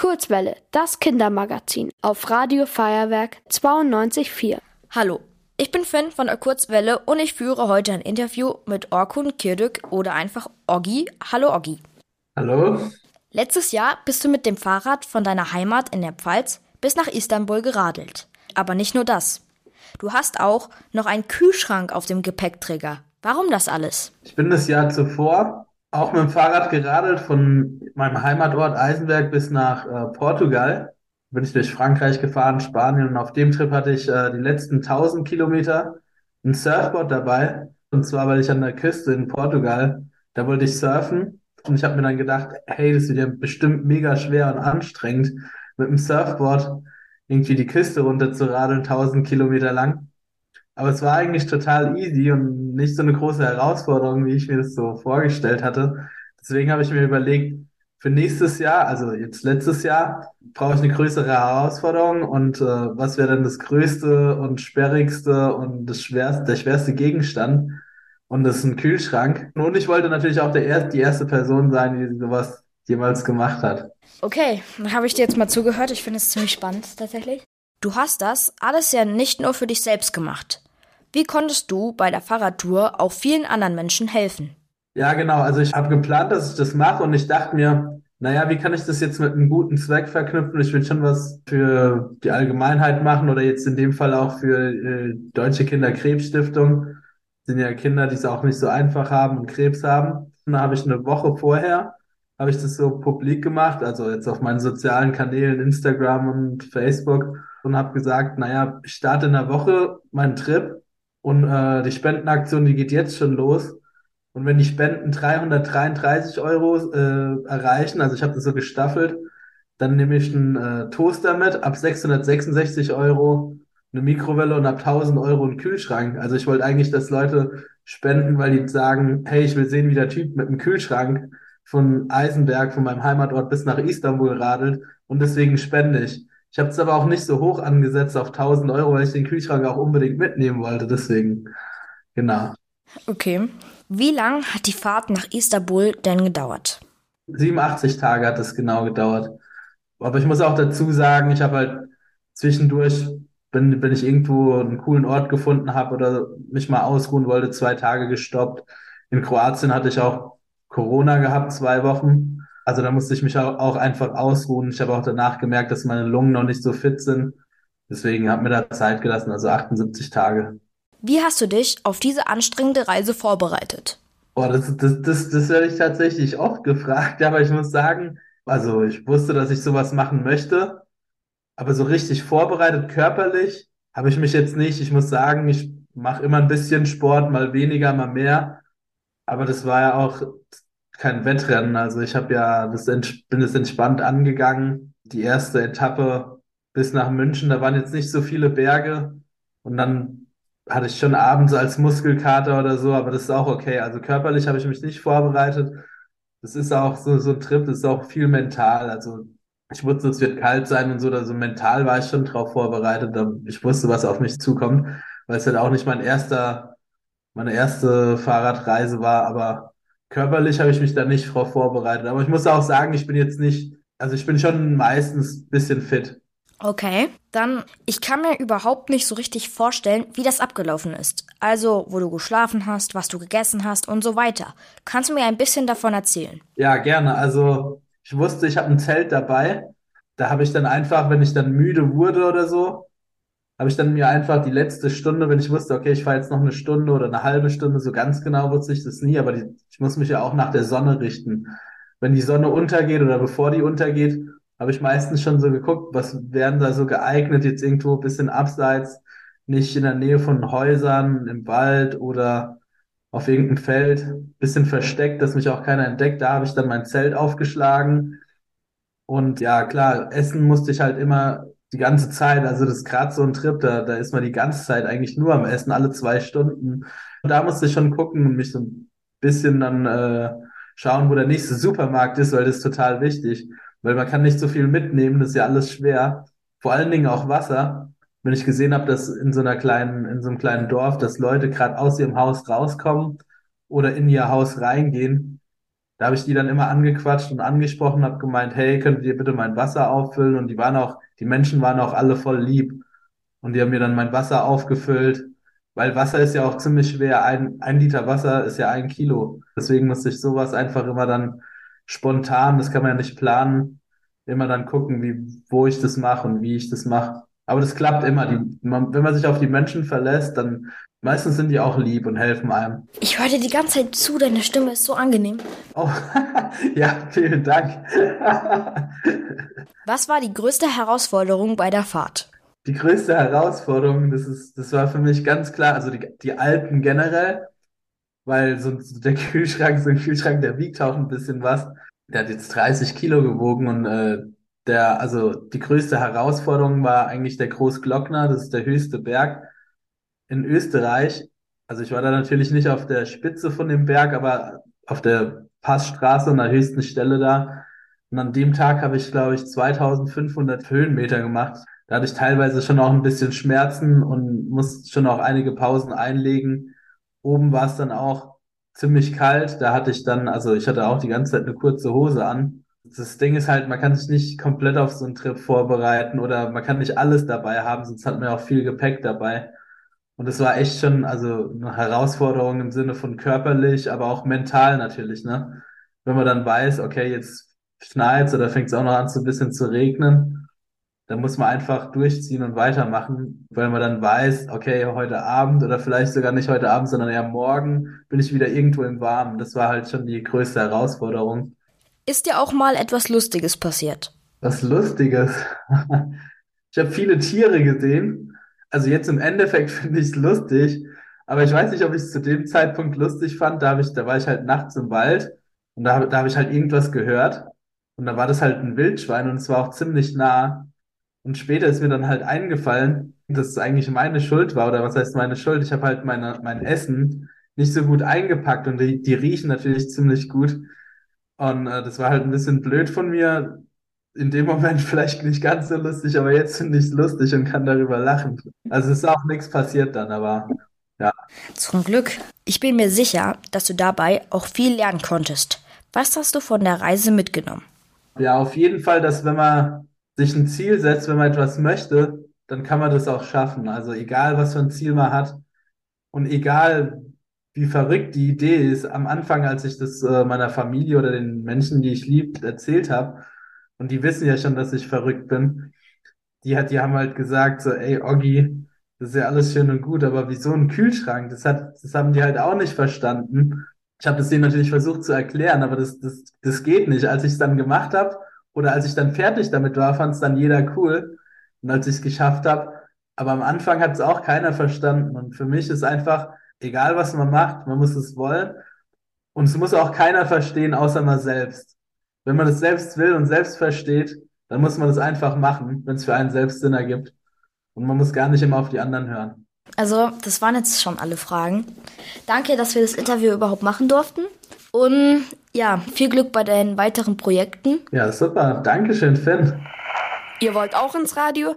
Kurzwelle, das Kindermagazin auf Radio Feuerwerk 92.4. Hallo, ich bin Finn von der Kurzwelle und ich führe heute ein Interview mit Orkun Kirdük oder einfach Oggi. Hallo Oggi. Hallo. Letztes Jahr bist du mit dem Fahrrad von deiner Heimat in der Pfalz bis nach Istanbul geradelt. Aber nicht nur das. Du hast auch noch einen Kühlschrank auf dem Gepäckträger. Warum das alles? Ich bin das Jahr zuvor auch mit dem Fahrrad geradelt von meinem Heimatort Eisenberg bis nach äh, Portugal. Bin ich durch Frankreich gefahren, Spanien und auf dem Trip hatte ich äh, die letzten 1000 Kilometer ein Surfboard dabei. Und zwar, weil ich an der Küste in Portugal, da wollte ich surfen. Und ich habe mir dann gedacht, hey, das wird ja bestimmt mega schwer und anstrengend, mit dem Surfboard irgendwie die Küste runter zu radeln, 1000 Kilometer lang. Aber es war eigentlich total easy und nicht so eine große Herausforderung, wie ich mir das so vorgestellt hatte. Deswegen habe ich mir überlegt, für nächstes Jahr, also jetzt letztes Jahr, brauche ich eine größere Herausforderung und äh, was wäre dann das größte und sperrigste und das schwerste, der schwerste Gegenstand? Und das ist ein Kühlschrank. Und ich wollte natürlich auch der er die erste Person sein, die sowas jemals gemacht hat. Okay, dann habe ich dir jetzt mal zugehört. Ich finde es ziemlich spannend tatsächlich. Du hast das alles ja nicht nur für dich selbst gemacht. Wie konntest du bei der Fahrradtour auch vielen anderen Menschen helfen? Ja, genau. Also ich habe geplant, dass ich das mache und ich dachte mir, naja, wie kann ich das jetzt mit einem guten Zweck verknüpfen? Ich will schon was für die Allgemeinheit machen oder jetzt in dem Fall auch für äh, Deutsche Kinderkrebsstiftung. Sind ja Kinder, die es auch nicht so einfach haben und Krebs haben. Und da habe ich eine Woche vorher, habe ich das so publik gemacht, also jetzt auf meinen sozialen Kanälen, Instagram und Facebook und habe gesagt, naja, ich starte in der Woche meinen Trip und äh, die Spendenaktion, die geht jetzt schon los. Und wenn die Spenden 333 Euro äh, erreichen, also ich habe das so gestaffelt, dann nehme ich einen äh, Toaster mit, ab 666 Euro eine Mikrowelle und ab 1000 Euro einen Kühlschrank. Also ich wollte eigentlich, dass Leute spenden, weil die sagen, hey, ich will sehen, wie der Typ mit einem Kühlschrank von Eisenberg, von meinem Heimatort bis nach Istanbul radelt und deswegen spende ich. Ich habe es aber auch nicht so hoch angesetzt auf 1000 Euro, weil ich den Kühlschrank auch unbedingt mitnehmen wollte. Deswegen, genau. Okay. Wie lang hat die Fahrt nach Istanbul denn gedauert? 87 Tage hat es genau gedauert. Aber ich muss auch dazu sagen, ich habe halt zwischendurch, wenn, wenn ich irgendwo einen coolen Ort gefunden habe oder mich mal ausruhen wollte, zwei Tage gestoppt. In Kroatien hatte ich auch Corona gehabt, zwei Wochen. Also da musste ich mich auch einfach ausruhen. Ich habe auch danach gemerkt, dass meine Lungen noch nicht so fit sind. Deswegen habe mir da Zeit gelassen, also 78 Tage. Wie hast du dich auf diese anstrengende Reise vorbereitet? Boah, das, das, das, das werde ich tatsächlich oft gefragt, aber ich muss sagen, also ich wusste, dass ich sowas machen möchte, aber so richtig vorbereitet körperlich habe ich mich jetzt nicht. Ich muss sagen, ich mache immer ein bisschen Sport, mal weniger, mal mehr. Aber das war ja auch kein Wettrennen. Also ich habe ja das bin es entspannt angegangen. Die erste Etappe bis nach München, da waren jetzt nicht so viele Berge und dann hatte ich schon abends als Muskelkater oder so, aber das ist auch okay. Also körperlich habe ich mich nicht vorbereitet. Das ist auch so, so ein Trip, das ist auch viel mental. Also ich wusste, es wird kalt sein und so, also mental war ich schon drauf vorbereitet. Ich wusste, was auf mich zukommt, weil es halt auch nicht mein erster, meine erste Fahrradreise war, aber körperlich habe ich mich da nicht drauf vorbereitet. Aber ich muss auch sagen, ich bin jetzt nicht, also ich bin schon meistens ein bisschen fit. Okay, dann ich kann mir überhaupt nicht so richtig vorstellen, wie das abgelaufen ist. Also, wo du geschlafen hast, was du gegessen hast und so weiter. Kannst du mir ein bisschen davon erzählen? Ja, gerne. Also, ich wusste, ich habe ein Zelt dabei. Da habe ich dann einfach, wenn ich dann müde wurde oder so, habe ich dann mir einfach die letzte Stunde, wenn ich wusste, okay, ich fahre jetzt noch eine Stunde oder eine halbe Stunde, so ganz genau wusste ich das nie, aber die, ich muss mich ja auch nach der Sonne richten. Wenn die Sonne untergeht oder bevor die untergeht, habe ich meistens schon so geguckt, was wären da so geeignet, jetzt irgendwo ein bisschen abseits, nicht in der Nähe von Häusern, im Wald oder auf irgendeinem Feld, bisschen versteckt, dass mich auch keiner entdeckt. Da habe ich dann mein Zelt aufgeschlagen. Und ja, klar, essen musste ich halt immer die ganze Zeit, also das ist gerade so ein Trip, da, da ist man die ganze Zeit eigentlich nur am Essen, alle zwei Stunden. Und da musste ich schon gucken und mich so ein bisschen dann äh, schauen, wo der nächste Supermarkt ist, weil das ist total wichtig. Weil man kann nicht so viel mitnehmen, das ist ja alles schwer. Vor allen Dingen auch Wasser. Wenn ich gesehen habe, dass in so einer kleinen, in so einem kleinen Dorf, dass Leute gerade aus ihrem Haus rauskommen oder in ihr Haus reingehen, Da habe ich die dann immer angequatscht und angesprochen, habe gemeint, hey, könnt ihr bitte mein Wasser auffüllen? Und die waren auch, die Menschen waren auch alle voll lieb. Und die haben mir dann mein Wasser aufgefüllt, weil Wasser ist ja auch ziemlich schwer. Ein, ein Liter Wasser ist ja ein Kilo. Deswegen musste ich sowas einfach immer dann spontan, das kann man ja nicht planen, immer dann gucken, wie, wo ich das mache und wie ich das mache. Aber das klappt immer. Die, man, wenn man sich auf die Menschen verlässt, dann Meistens sind die auch lieb und helfen einem. Ich höre dir die ganze Zeit zu, deine Stimme ist so angenehm. Oh, ja, vielen Dank. Was war die größte Herausforderung bei der Fahrt? Die größte Herausforderung, das ist, das war für mich ganz klar, also die, die Alpen generell, weil so der Kühlschrank, so ein Kühlschrank, der wiegt auch ein bisschen was. Der hat jetzt 30 Kilo gewogen und äh, der, also die größte Herausforderung war eigentlich der Großglockner, das ist der höchste Berg in Österreich. Also ich war da natürlich nicht auf der Spitze von dem Berg, aber auf der Passstraße an der höchsten Stelle da. Und an dem Tag habe ich, glaube ich, 2500 Höhenmeter gemacht. Da hatte ich teilweise schon auch ein bisschen Schmerzen und musste schon auch einige Pausen einlegen. Oben war es dann auch ziemlich kalt. Da hatte ich dann, also ich hatte auch die ganze Zeit eine kurze Hose an. Das Ding ist halt, man kann sich nicht komplett auf so einen Trip vorbereiten oder man kann nicht alles dabei haben, sonst hat man ja auch viel Gepäck dabei. Und es war echt schon, also eine Herausforderung im Sinne von körperlich, aber auch mental natürlich, ne? Wenn man dann weiß, okay, jetzt schneit's oder fängt es auch noch an, so ein bisschen zu regnen, dann muss man einfach durchziehen und weitermachen, weil man dann weiß, okay, heute Abend oder vielleicht sogar nicht heute Abend, sondern eher morgen bin ich wieder irgendwo im Warmen. Das war halt schon die größte Herausforderung. Ist dir auch mal etwas Lustiges passiert? Was Lustiges? Ich habe viele Tiere gesehen also jetzt im Endeffekt finde ich es lustig, aber ich weiß nicht, ob ich es zu dem Zeitpunkt lustig fand. Da, ich, da war ich halt nachts im Wald und da, da habe ich halt irgendwas gehört und da war das halt ein Wildschwein und es war auch ziemlich nah. Und später ist mir dann halt eingefallen, dass es eigentlich meine Schuld war oder was heißt meine Schuld? Ich habe halt meine, mein Essen nicht so gut eingepackt und die, die riechen natürlich ziemlich gut. Und äh, das war halt ein bisschen blöd von mir, in dem Moment vielleicht nicht ganz so lustig, aber jetzt finde ich es lustig und kann darüber lachen. Also es ist auch nichts passiert dann, aber ja. Zum Glück. Ich bin mir sicher, dass du dabei auch viel lernen konntest. Was hast du von der Reise mitgenommen? Ja, auf jeden Fall, dass wenn man sich ein Ziel setzt, wenn man etwas möchte, dann kann man das auch schaffen. Also egal, was für ein Ziel man hat und egal, wie verrückt die Idee ist. Am Anfang, als ich das äh, meiner Familie oder den Menschen, die ich lieb, erzählt habe, und die wissen ja schon, dass ich verrückt bin. Die hat, die haben halt gesagt so, ey, Oggi, das ist ja alles schön und gut, aber wieso ein Kühlschrank? Das hat, das haben die halt auch nicht verstanden. Ich habe das denen natürlich versucht zu erklären, aber das, das, das geht nicht. Als ich es dann gemacht habe oder als ich dann fertig damit war, fand es dann jeder cool. Und als ich es geschafft habe, aber am Anfang hat es auch keiner verstanden. Und für mich ist einfach, egal was man macht, man muss es wollen. Und es muss auch keiner verstehen, außer man selbst. Wenn man es selbst will und selbst versteht, dann muss man es einfach machen, wenn es für einen selbst Sinn ergibt. Und man muss gar nicht immer auf die anderen hören. Also, das waren jetzt schon alle Fragen. Danke, dass wir das Interview überhaupt machen durften. Und ja, viel Glück bei deinen weiteren Projekten. Ja, super. Dankeschön, Finn. Ihr wollt auch ins Radio?